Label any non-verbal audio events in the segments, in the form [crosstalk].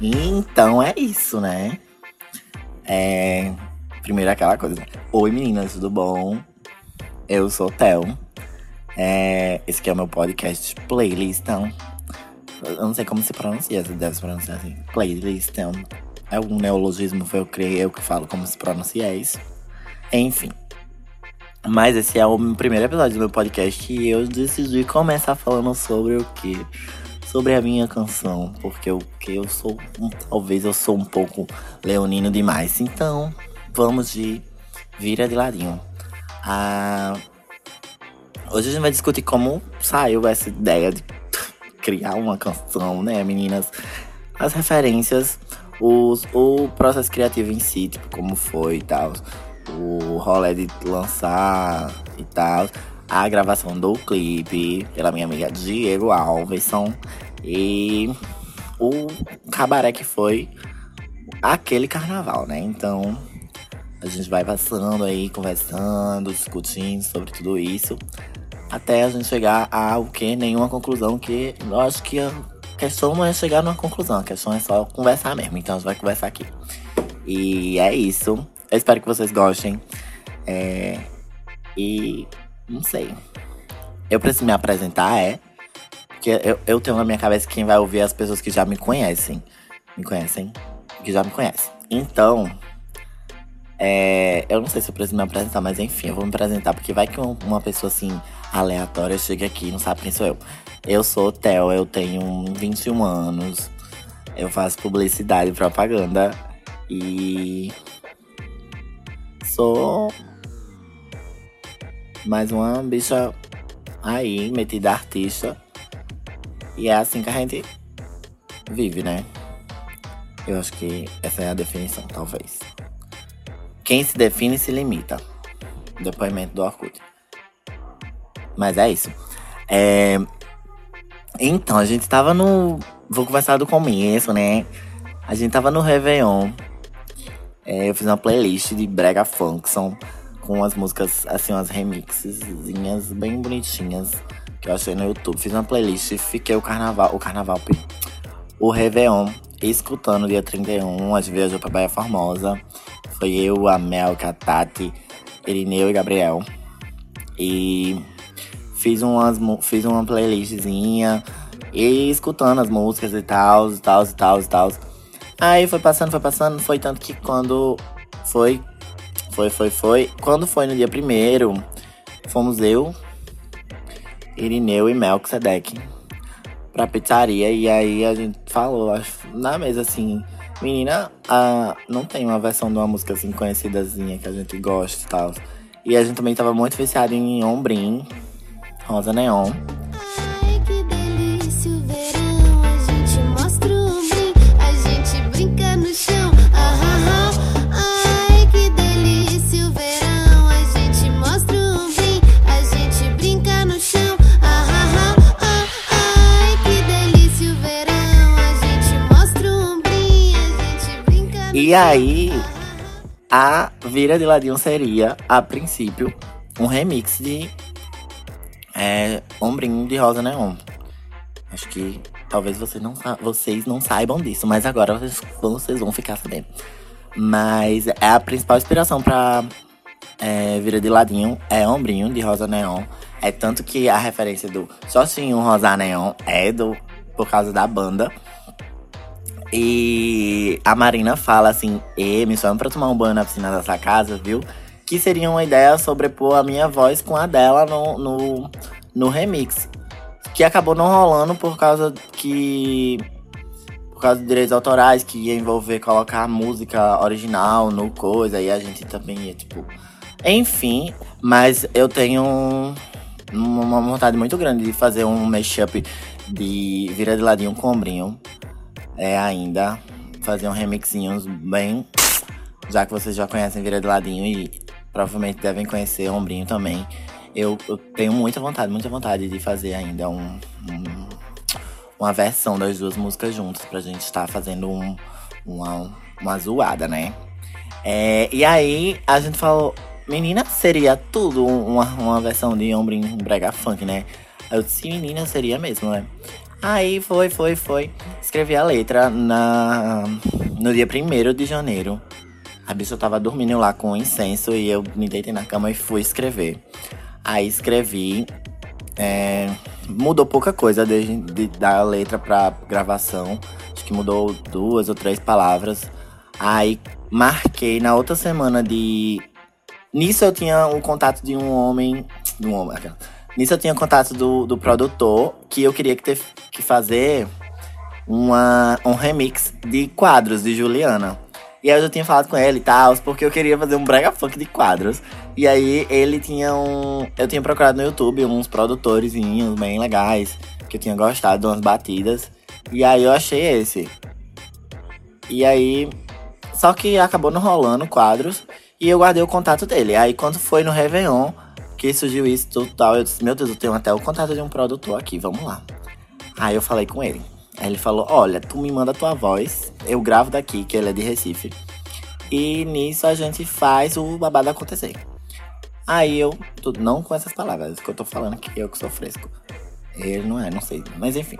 Então é isso, né? É. Primeiro aquela coisa. Oi meninas, tudo bom? Eu sou o Theo. É... Esse aqui é o meu podcast playlist. Então, eu não sei como se pronuncia, se deve se pronunciar assim. Playlist. Então, é um neologismo, foi eu criei, eu que falo como se pronuncia isso. Enfim. Mas esse é o primeiro episódio do meu podcast e eu decidi começar falando sobre o quê? Sobre a minha canção, porque o que eu sou, talvez eu sou um pouco leonino demais. Então, vamos de vira de ladinho. Ah, hoje a gente vai discutir como saiu essa ideia de [laughs] criar uma canção, né, meninas? As referências, os, o processo criativo em si, tipo, como foi e tal o rolê de lançar e tal. A gravação do clipe pela minha amiga Diego Alvesson. E o cabaré que foi aquele carnaval, né? Então a gente vai passando aí, conversando, discutindo sobre tudo isso. Até a gente chegar a o que? Nenhuma conclusão, que eu acho que a questão não é chegar numa conclusão, a questão é só conversar mesmo. Então a gente vai conversar aqui. E é isso. Eu espero que vocês gostem. É... E não sei. Eu preciso me apresentar, é. Porque eu, eu tenho na minha cabeça quem vai ouvir as pessoas que já me conhecem. Me conhecem? Que já me conhecem. Então. É, eu não sei se eu preciso me apresentar, mas enfim, eu vou me apresentar, porque vai que uma pessoa assim, aleatória, chega aqui e não sabe quem sou eu. Eu sou o Theo, eu tenho 21 anos, eu faço publicidade e propaganda e sou mais uma bicha aí, metida artista. E é assim que a gente vive, né? Eu acho que essa é a definição, talvez. Quem se define se limita. Depoimento do Orkut. Mas é isso. É... Então, a gente tava no. Vou conversar do começo, né? A gente tava no Réveillon é, eu fiz uma playlist de brega funk, são com as músicas, assim, umas remixezinhas bem bonitinhas que eu achei no YouTube. Fiz uma playlist e fiquei o carnaval, o carnaval, o Réveillon, escutando dia 31, a gente viajou pra Bahia Formosa. Foi eu, a Mel, a Tati, Irineu e Gabriel. E fiz, umas, fiz uma playlistzinha e escutando as músicas e tal, e tal, e tal, e tal. Aí foi passando, foi passando, foi tanto que quando foi, foi, foi, foi. Quando foi no dia primeiro, fomos eu, Irineu e Melquisedeque pra pizzaria. E aí a gente falou, acho, na mesa assim, menina, ah, não tem uma versão de uma música assim conhecidazinha que a gente gosta e tal. E a gente também tava muito viciado em Ombrim, Rosa Neon. E aí, a Vira de Ladinho seria, a princípio, um remix de é, Ombrinho de Rosa Neon. Acho que talvez vocês não, vocês não saibam disso, mas agora vocês, vocês vão ficar sabendo. Mas é a principal inspiração pra é, Vira de Ladinho é Ombrinho de Rosa Neon. É tanto que a referência do Sozinho Rosa Neon é do, por causa da banda. E a Marina fala assim: E me chama pra tomar um banho na piscina dessa casa, viu? Que seria uma ideia sobrepor a minha voz com a dela no, no, no remix. Que acabou não rolando por causa que. Por causa de direitos autorais, que ia envolver colocar a música original no coisa, e a gente também ia, tipo. Enfim, mas eu tenho uma vontade muito grande de fazer um mashup de Vira de Ladinho com Ombrinho é, ainda fazer um remixinhos bem. Já que vocês já conhecem Vira de Ladinho e provavelmente devem conhecer Ombrinho também. Eu, eu tenho muita vontade, muita vontade de fazer ainda um, um, uma versão das duas músicas juntas pra gente estar tá fazendo um, uma, uma zoada, né? É, e aí a gente falou, menina, seria tudo uma, uma versão de Ombrinho Brega Funk, né? Eu disse, menina, seria mesmo, né? Aí foi, foi, foi. Escrevi a letra na, no dia 1 de janeiro. A bicha tava dormindo lá com incenso e eu me deitei na cama e fui escrever. Aí escrevi. É, mudou pouca coisa desde de, da letra pra gravação. Acho que mudou duas ou três palavras. Aí marquei na outra semana de. Nisso eu tinha um contato de um homem. De um homem. Nisso eu tinha contato do, do produtor que eu queria que, ter, que fazer uma, um remix de quadros de Juliana. E aí eu já tinha falado com ele e tal, porque eu queria fazer um brega funk de quadros. E aí ele tinha um. Eu tinha procurado no YouTube uns produtores bem legais, que eu tinha gostado umas batidas. E aí eu achei esse. E aí. Só que acabou não rolando quadros. E eu guardei o contato dele. Aí quando foi no Réveillon, que surgiu isso tudo tal, eu disse, meu Deus, eu tenho até o contato de um produtor aqui, vamos lá. Aí eu falei com ele. Aí ele falou: Olha, tu me manda tua voz, eu gravo daqui, que ele é de Recife. E nisso a gente faz o babado acontecer. Aí eu, não com essas palavras, que eu tô falando que eu que sou fresco. Ele não é, não sei, mas enfim.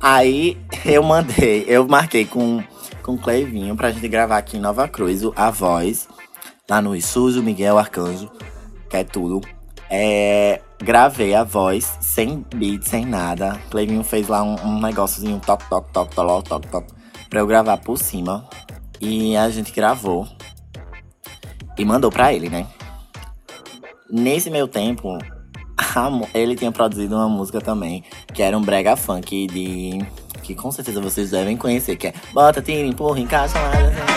Aí eu mandei, eu marquei com, com o Cleivinho pra gente gravar aqui em Nova Cruz a voz, lá no Isuzu Miguel Arcanjo, que é tudo. É, gravei a voz sem beat, sem nada. Clevinho fez lá um, um negóciozinho toc, toc, toc, toc, toc, toc, pra eu gravar por cima. E a gente gravou e mandou pra ele, né? Nesse meu tempo, ele tinha produzido uma música também, que era um brega funk de. que com certeza vocês devem conhecer, que é Bota, tira, empurra, encaixa, mais.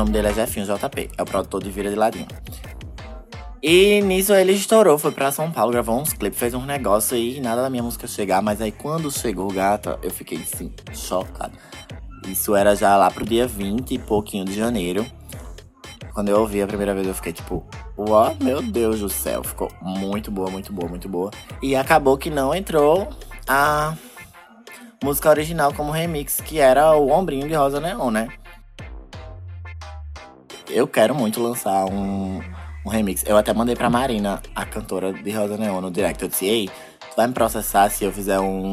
Nome dele é Jefinho JP, é o produtor de Vira de Ladinho. E nisso ele estourou, foi pra São Paulo, gravou uns clipes, fez uns negócios e nada da minha música chegar. Mas aí quando chegou gata, eu fiquei assim, chocado. Isso era já lá pro dia 20 e pouquinho de janeiro. Quando eu ouvi a primeira vez, eu fiquei tipo, uau, meu Deus do céu. Ficou muito boa, muito boa, muito boa. E acabou que não entrou a música original como remix, que era o Ombrinho de Rosa Neon, né? Eu quero muito lançar um um remix. Eu até mandei pra Marina, a cantora de Rosa Neon, no direct. Eu disse, ei, tu vai me processar se eu fizer um.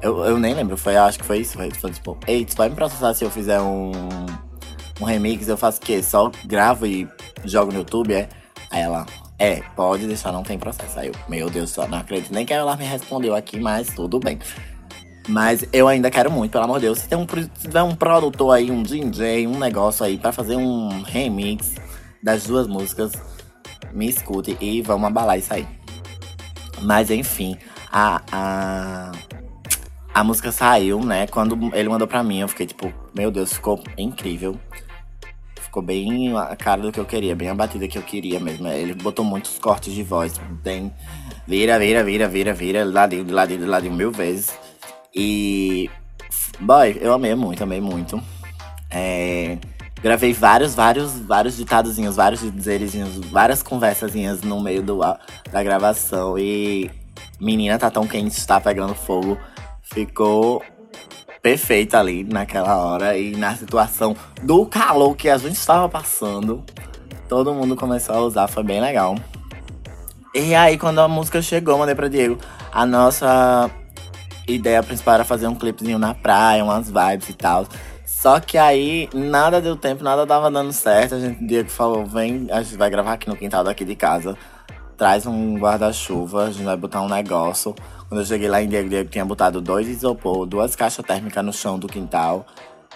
Eu, eu nem lembro, foi, acho que foi isso. Foi, foi tipo, ei, tu vai me processar se eu fizer um. Um remix, eu faço o quê? Só gravo e jogo no YouTube, é? Aí ela, é, pode deixar, não tem processo. Aí eu, meu Deus, só não acredito nem que ela me respondeu aqui, mas tudo bem. Mas eu ainda quero muito, pelo amor de Deus. Se tem um, se tiver um produtor aí, um DJ, um negócio aí para fazer um remix das duas músicas, me escute e vamos abalar isso aí. Mas enfim, a, a, a música saiu, né? Quando ele mandou pra mim, eu fiquei tipo, meu Deus, ficou incrível. Ficou bem a cara do que eu queria, bem a batida que eu queria mesmo. Ele botou muitos cortes de voz, bem. Vira, vira, vira, vira, vira, ladinho, ladinho, ladinho, mil vezes. E. Boy, eu amei muito, amei muito. É. Gravei vários, vários, vários ditadozinhos, vários dizerezinhos, várias conversazinhas no meio do, da gravação. E menina tá tão quente, está pegando fogo. Ficou perfeito ali naquela hora e na situação do calor que a gente estava passando. Todo mundo começou a usar, foi bem legal. E aí, quando a música chegou, mandei pra Diego. A nossa ideia principal era fazer um clipezinho na praia, umas vibes e tal. Só que aí nada deu tempo, nada dava dando certo. A gente, Diego falou: vem, a gente vai gravar aqui no quintal daqui de casa. Traz um guarda-chuva, a gente vai botar um negócio. Quando eu cheguei lá em Diego, Diego tinha botado dois isopor, duas caixas térmicas no chão do quintal.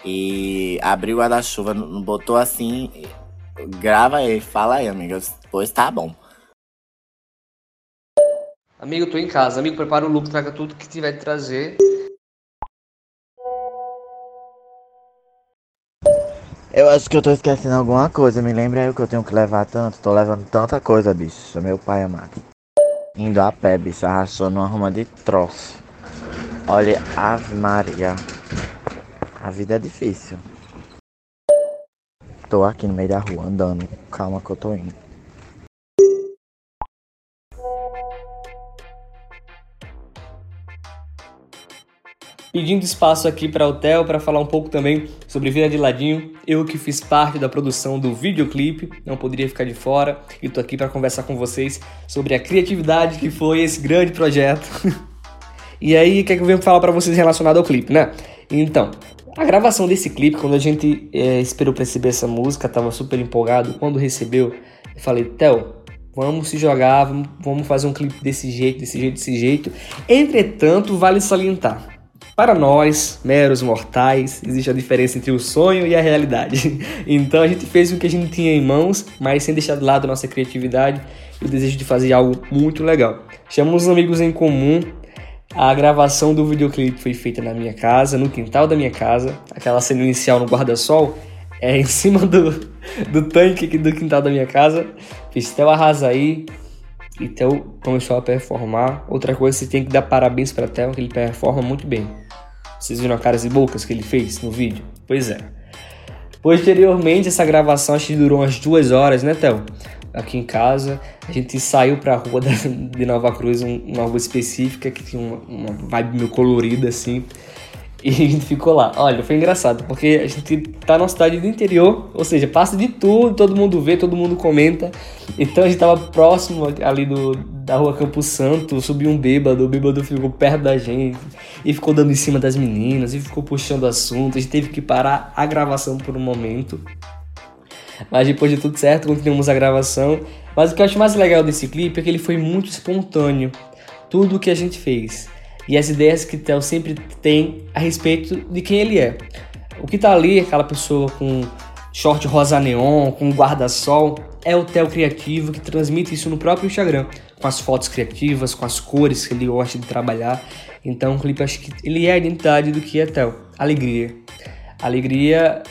E abriu o guarda-chuva, botou assim. Grava aí, fala aí, amigas. Pois tá bom. Amigo, tô em casa. Amigo, prepara o look, traga tudo que tiver de trazer. Eu acho que eu tô esquecendo alguma coisa. Me lembra aí o que eu tenho que levar tanto. Tô levando tanta coisa, bicho. Meu pai amado. Indo a pé, bicho, arrastou numa ruma de troço. Olha, Ave Maria. A vida é difícil. Tô aqui no meio da rua andando. Calma que eu tô indo. Pedindo espaço aqui para o Theo para falar um pouco também sobre Vida de Ladinho. Eu que fiz parte da produção do videoclipe, não poderia ficar de fora e tô aqui para conversar com vocês sobre a criatividade que foi esse grande projeto. [laughs] e aí, o que, é que eu venho falar para vocês relacionado ao clipe, né? Então, a gravação desse clipe, quando a gente é, esperou para receber essa música, tava super empolgado. Quando recebeu, eu falei, Theo, vamos se jogar, vamos fazer um clipe desse jeito, desse jeito, desse jeito. Entretanto, vale salientar para nós, meros mortais, existe a diferença entre o sonho e a realidade. [laughs] Então a gente fez o que a gente tinha em mãos, mas sem deixar de lado a nossa criatividade e o desejo de fazer algo muito legal. Chamamos os amigos em comum. A gravação do videoclipe foi feita na minha casa, no quintal da minha casa. Aquela cena inicial no guarda-sol é em [laughs] cima do, do tanque do quintal da minha casa. Fiz Theo Arrasaí, e Theo começou a performar. Outra coisa, você tem que dar parabéns para Theo, que ele performa muito bem. Vocês viram a caras e bocas que ele fez no vídeo? Pois é. Posteriormente, essa gravação acho que durou umas duas horas, né, Theo? Aqui em casa, a gente saiu pra rua [laughs] de Nova Cruz, uma rua específica que tinha uma, uma vibe meio colorida assim. E a [laughs] gente ficou lá. Olha, foi engraçado, porque a gente tá numa cidade do interior, ou seja, passa de tudo, todo mundo vê, todo mundo comenta. Então a gente tava próximo ali do, da rua Campo Santo, subiu um bêbado, o bêbado ficou perto da gente e ficou dando em cima das meninas e ficou puxando assunto. A gente teve que parar a gravação por um momento. Mas depois de tudo certo, continuamos a gravação. Mas o que eu acho mais legal desse clipe é que ele foi muito espontâneo. Tudo o que a gente fez e as ideias que Theo sempre tem a respeito de quem ele é. O que tá ali, aquela pessoa com short rosa neon, com guarda-sol, é o Theo criativo que transmite isso no próprio Instagram, com as fotos criativas, com as cores que ele gosta de trabalhar. Então o clipe acho que ele é a identidade do que é Theo, alegria. Alegria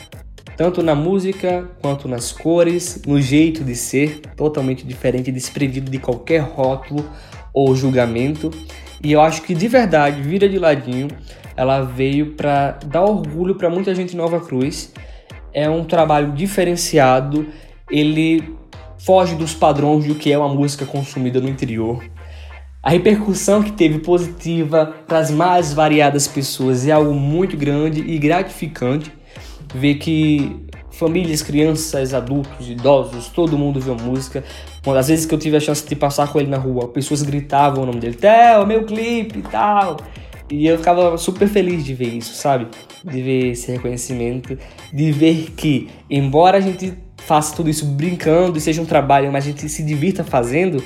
tanto na música quanto nas cores, no jeito de ser, totalmente diferente, desprendido de qualquer rótulo ou julgamento. E eu acho que de verdade, Vira de Ladinho, ela veio para dar orgulho para muita gente em Nova Cruz. É um trabalho diferenciado, ele foge dos padrões do que é uma música consumida no interior. A repercussão que teve positiva para as mais variadas pessoas é algo muito grande e gratificante ver que famílias, crianças, adultos, idosos, todo mundo viu música. Uma das vezes que eu tive a chance de passar com ele na rua, pessoas gritavam o nome dele, Theo, meu clipe e tal. E eu ficava super feliz de ver isso, sabe? De ver esse reconhecimento, de ver que, embora a gente faça tudo isso brincando e seja um trabalho, mas a gente se divirta fazendo,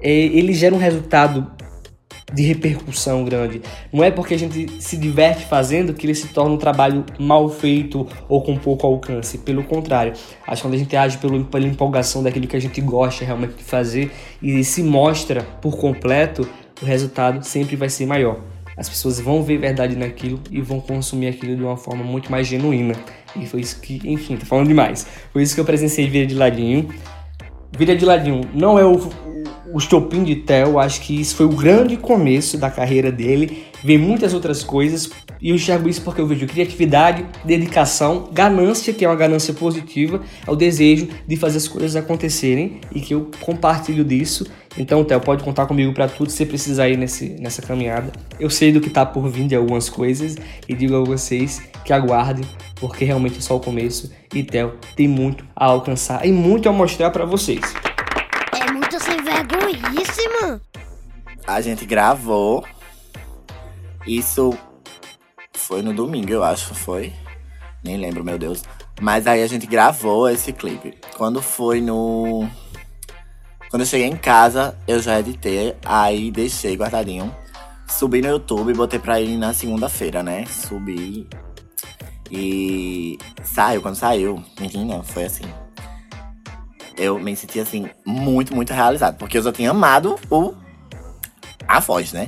é, ele gera um resultado de repercussão grande. Não é porque a gente se diverte fazendo que ele se torna um trabalho mal feito ou com pouco alcance. Pelo contrário, acho que quando a gente age pelo, pela empolgação daquilo que a gente gosta realmente de fazer e se mostra por completo, o resultado sempre vai ser maior. As pessoas vão ver verdade naquilo e vão consumir aquilo de uma forma muito mais genuína. E foi isso que, enfim, tô falando demais. Foi isso que eu presenciei Vida de Ladinho. Vida de Ladinho não é o, o estopim de Theo, acho que isso foi o grande começo da carreira dele. Vem muitas outras coisas e eu enxergo isso porque eu vejo criatividade, dedicação, ganância, que é uma ganância positiva, é o desejo de fazer as coisas acontecerem e que eu compartilho disso. Então, Theo, pode contar comigo para tudo se precisar ir nesse, nessa caminhada. Eu sei do que tá por vir de algumas coisas e digo a vocês que aguardem, porque realmente é só o começo e Theo tem muito a alcançar e muito a mostrar para vocês vergonhíssima. A gente gravou. Isso foi no domingo, eu acho, foi. Nem lembro, meu Deus. Mas aí a gente gravou esse clipe. Quando foi no. Quando eu cheguei em casa, eu já editei, aí deixei guardadinho. Subi no YouTube botei pra ir na segunda-feira, né? Subi. E saiu, quando saiu, menina, foi assim eu me senti assim, muito, muito realizado. Porque eu já tinha amado o a voz, né?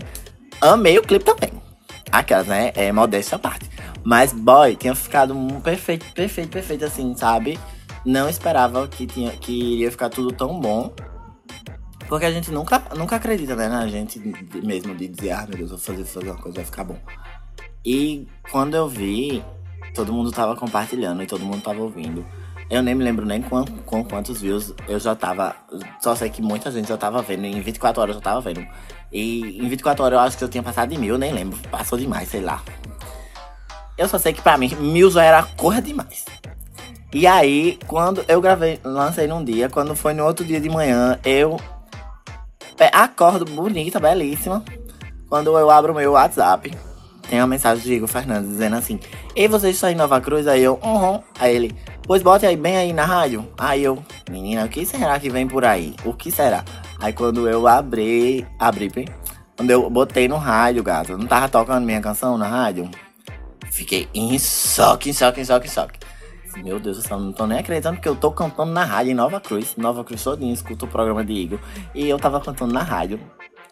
Amei o clipe também. Aquelas, né? É modéstia à parte. Mas, boy, tinha ficado um perfeito, perfeito, perfeito, assim, sabe? Não esperava que, tinha, que iria ficar tudo tão bom. Porque a gente nunca, nunca acredita, né, na gente mesmo de dizer, ah, meu Deus, vou fazer, fazer uma coisa, vai ficar bom. E quando eu vi, todo mundo tava compartilhando e todo mundo tava ouvindo. Eu nem me lembro nem com, com quantos views eu já tava. Só sei que muita gente já tava vendo. Em 24 horas eu já tava vendo. E em 24 horas eu acho que eu tinha passado de mil, nem lembro. Passou demais, sei lá. Eu só sei que pra mim, mil já era corra demais. E aí, quando eu gravei, lancei num dia, quando foi no outro dia de manhã, eu acordo bonita, belíssima. Quando eu abro o meu WhatsApp, tem uma mensagem do Igor Fernandes dizendo assim: E você está em Nova Cruz? Aí eu, uhum. Aí ele, pois bote aí bem aí na rádio. Aí eu, menina, o que será que vem por aí? O que será? Aí quando eu abri, abri, quando eu botei no rádio, gato, não tava tocando minha canção na rádio. Fiquei em choque, em choque, em choque, em choque. Meu Deus do céu, não tô nem acreditando que eu tô cantando na rádio em Nova Cruz. Nova Cruz todinho, escuto o programa de Igor. E eu tava cantando na rádio.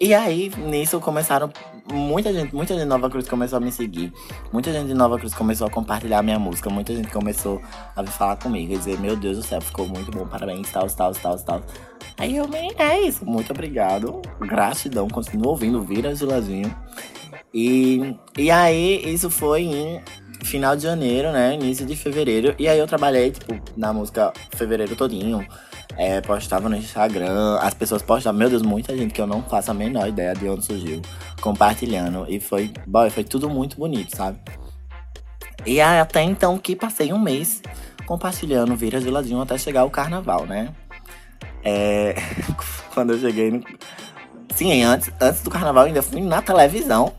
E aí, nisso, começaram. Muita gente, muita gente de Nova Cruz começou a me seguir. Muita gente de Nova Cruz começou a compartilhar minha música. Muita gente começou a falar comigo e dizer: Meu Deus do céu, ficou muito bom, parabéns, tal, tal, tal, tal. Aí eu, é isso, muito obrigado. Gratidão, continuo ouvindo Vira Geladinho. E, e aí, isso foi em final de janeiro, né? Início de fevereiro. E aí eu trabalhei, tipo, na música fevereiro todinho. É, postava no Instagram, as pessoas postavam, meu Deus, muita gente que eu não faço a menor ideia de onde surgiu, compartilhando. E foi, boy, foi tudo muito bonito, sabe? E aí, até então que passei um mês compartilhando Vira de Ladinho até chegar o carnaval, né? É, [laughs] quando eu cheguei no. Sim, antes, antes do carnaval ainda fui na televisão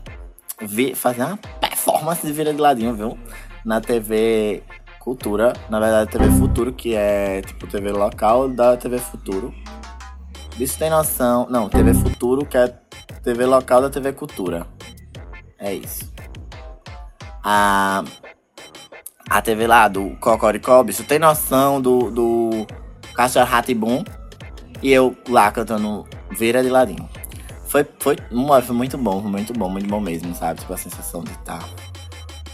vi, fazer uma performance de Vira de Ladinho, viu? Na TV Cultura, na verdade TV Futuro, que é tipo TV local da TV Futuro. Isso tem noção. Não, TV Futuro, que é TV local da TV Cultura. É isso. A, a TV lá do Cocoricó, bicho, tem noção do, do Cachorro Ratibum. E eu lá cantando Vira de Ladinho. Foi, foi, foi muito bom, foi muito bom, muito bom mesmo, sabe? Tipo, a sensação de estar. Tá,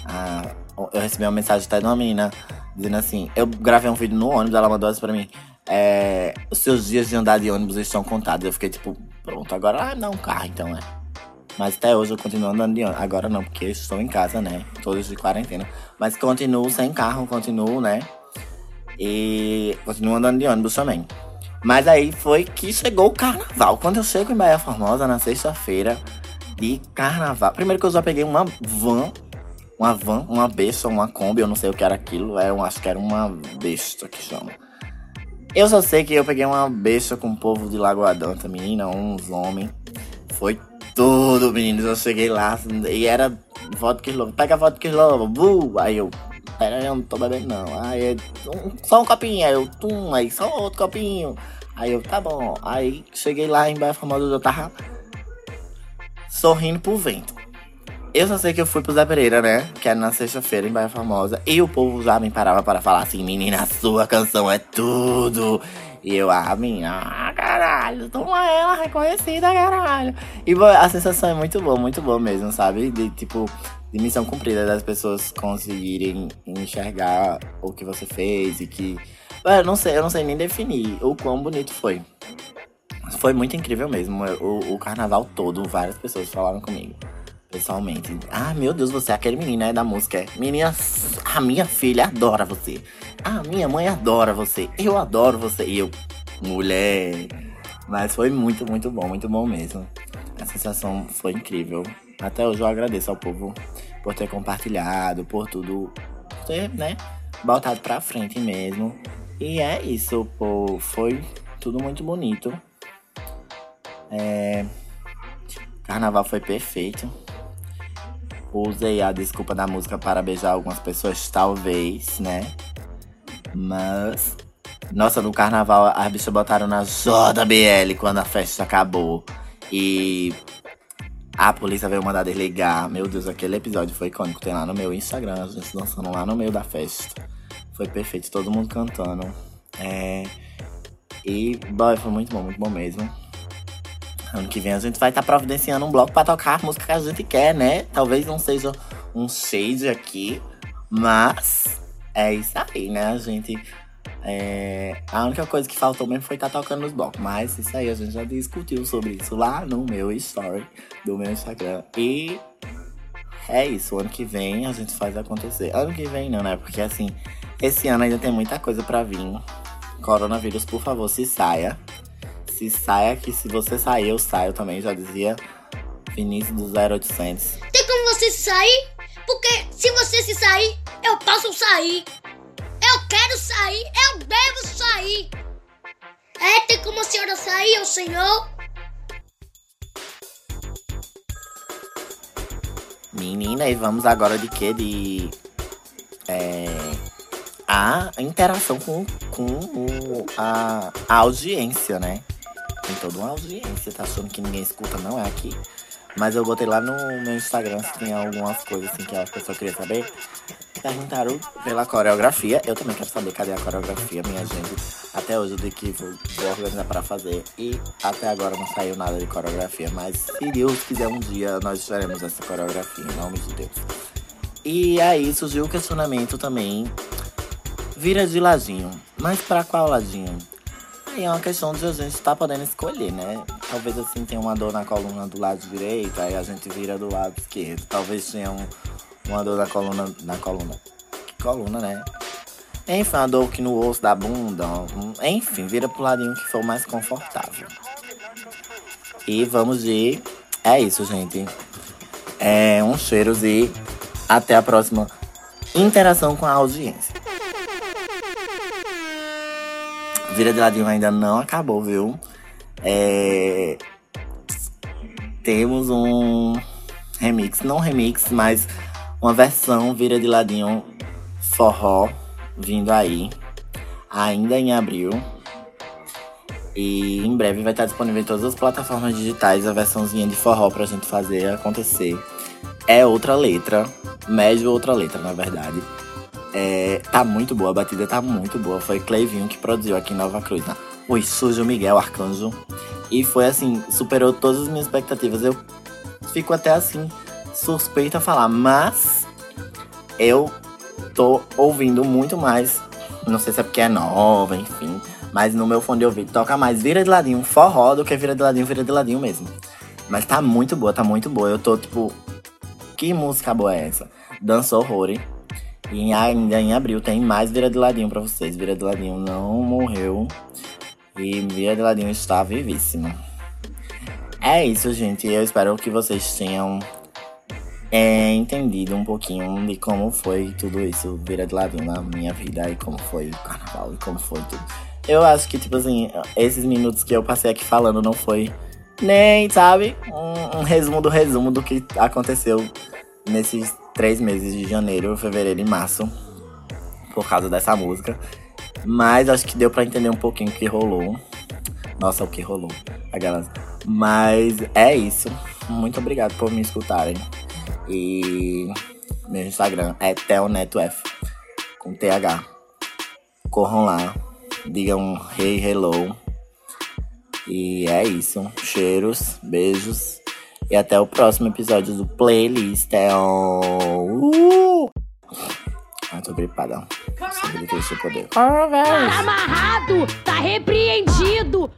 ah, eu recebi uma mensagem até de uma menina dizendo assim: eu gravei um vídeo no ônibus, ela mandou isso pra mim. É, os seus dias de andar de ônibus estão contados. Eu fiquei tipo, pronto, agora ah, não, carro então é. Mas até hoje eu continuo andando de ônibus. Agora não, porque estou em casa, né? Todos de quarentena. Mas continuo sem carro, continuo, né? E continuo andando de ônibus também. Mas aí foi que chegou o carnaval. Quando eu chego em Bahia Formosa, na sexta-feira de carnaval. Primeiro que eu já peguei uma van, uma van, uma besta, uma Kombi, eu não sei o que era aquilo. Era, um, acho que era uma besta que chama. Eu só sei que eu peguei uma besta com o povo de Lagoa Danta, menina, uns homens. Foi tudo, meninos. Eu cheguei lá e era vodka lobo. Pega vodka lobo, bu! Aí eu, pera eu não tô bebendo não. Aí só um copinho, aí eu, tum, aí só outro copinho. Aí eu, tá bom. Aí cheguei lá em Baia Famosa, eu tava sorrindo pro vento. Eu só sei que eu fui pro Zé Pereira, né? Que era na sexta-feira em Baia Famosa. E o povo já me parava para falar assim: menina, sua canção é tudo. E eu, ah, minha, ah, caralho, toma ela reconhecida, caralho. E a sensação é muito boa, muito boa mesmo, sabe? De tipo, de missão cumprida das pessoas conseguirem enxergar o que você fez e que eu não sei, eu não sei nem definir o quão bonito foi. Foi muito incrível mesmo. O, o carnaval todo, várias pessoas falaram comigo. Pessoalmente. Ah, meu Deus, você é aquele menino, né, da música. Menina, a minha filha adora você. A minha mãe adora você. Eu adoro você. E eu, mulher. Mas foi muito, muito bom, muito bom mesmo. A sensação foi incrível. Até hoje eu agradeço ao povo por ter compartilhado, por tudo ter, né, botado pra frente mesmo. E é isso, pô. Foi tudo muito bonito. É... Carnaval foi perfeito. Usei a desculpa da música para beijar algumas pessoas, talvez, né? Mas. Nossa, no carnaval as bichas botaram na JBL quando a festa acabou. E a polícia veio mandar desligar. Meu Deus, aquele episódio foi icônico. Tem lá no meu Instagram, a gente dançando lá no meio da festa. Foi perfeito, todo mundo cantando. É... E, boy, foi muito bom, muito bom mesmo. Ano que vem a gente vai estar tá providenciando um bloco para tocar a música que a gente quer, né? Talvez não seja um shade aqui, mas é isso aí, né? A gente É, a única coisa que faltou mesmo foi estar tá tocando nos blocos. Mas isso aí a gente já discutiu sobre isso lá no meu story do meu Instagram. E é isso. Ano que vem a gente faz acontecer. Ano que vem não, né? Porque assim, esse ano ainda tem muita coisa para vir. Coronavírus, por favor, se saia. Se saia, que se você sair, eu saio também, já dizia Vinícius do 0800. Tem como você sair? Porque se você se sair, eu posso sair. Sair, eu devo sair. É, tem como a senhora sair, o senhor? Menina, e vamos agora de quê? De. É, a interação com, com o, a, a audiência, né? Tem toda uma audiência, tá achando que ninguém escuta, não é aqui. Mas eu botei lá no meu Instagram se tem algumas coisas assim que a pessoa queria saber. Perguntaram pela coreografia. Eu também quero saber cadê a coreografia, minha gente. Até hoje eu que vou, organizar para fazer. E até agora não saiu nada de coreografia. Mas se Deus quiser um dia, nós faremos essa coreografia, em nome de Deus. E aí surgiu o questionamento também. Vira de ladinho. Mas para qual ladinho? Aí é uma questão de a gente estar tá podendo escolher, né? Talvez assim tenha uma dor na coluna do lado direito, aí a gente vira do lado esquerdo. Talvez tenha um, uma dor na coluna. Na coluna. Que coluna, né? Enfim, uma dor aqui no osso da bunda. Enfim, vira pro ladinho que for mais confortável. E vamos de. É isso, gente. É um cheiros e até a próxima interação com a audiência. Vira de Ladinho ainda não acabou, viu? É... Temos um remix, não remix, mas uma versão Vira de Ladinho forró vindo aí, ainda em abril. E em breve vai estar disponível em todas as plataformas digitais a versãozinha de forró pra gente fazer acontecer. É outra letra, médio outra letra, na verdade. É, tá muito boa, a batida tá muito boa. Foi Cleivinho que produziu aqui em Nova Cruz. Né? O Sujo Miguel Arcanjo. E foi assim, superou todas as minhas expectativas. Eu fico até assim, suspeita a falar, mas eu tô ouvindo muito mais. Não sei se é porque é nova, enfim. Mas no meu fone de ouvido toca mais vira de ladinho forró do que vira de ladinho, vira de ladinho mesmo. Mas tá muito boa, tá muito boa. Eu tô tipo. Que música boa é essa? Dança horror, e ainda em abril tem mais Vira de Ladinho pra vocês. Vira de Ladinho não morreu. E Vira de Ladinho está vivíssimo. É isso, gente. Eu espero que vocês tenham é, entendido um pouquinho de como foi tudo isso, Vira de Ladinho na minha vida e como foi o carnaval e como foi tudo. Eu acho que, tipo assim, esses minutos que eu passei aqui falando não foi nem, sabe, um, um resumo do resumo do que aconteceu nesses três meses de janeiro, fevereiro e março, por causa dessa música. Mas acho que deu para entender um pouquinho o que rolou. Nossa, o que rolou. Aquelas. Mas é isso. Muito obrigado por me escutarem. E meu Instagram é TelNetoF com TH. Corram lá, digam hey, hello. E é isso. Cheiros, beijos e até o próximo episódio do Playlist. É. Uh! Ah, tô gripada. Sempre que poder. Tá amarrado, tá repreendido.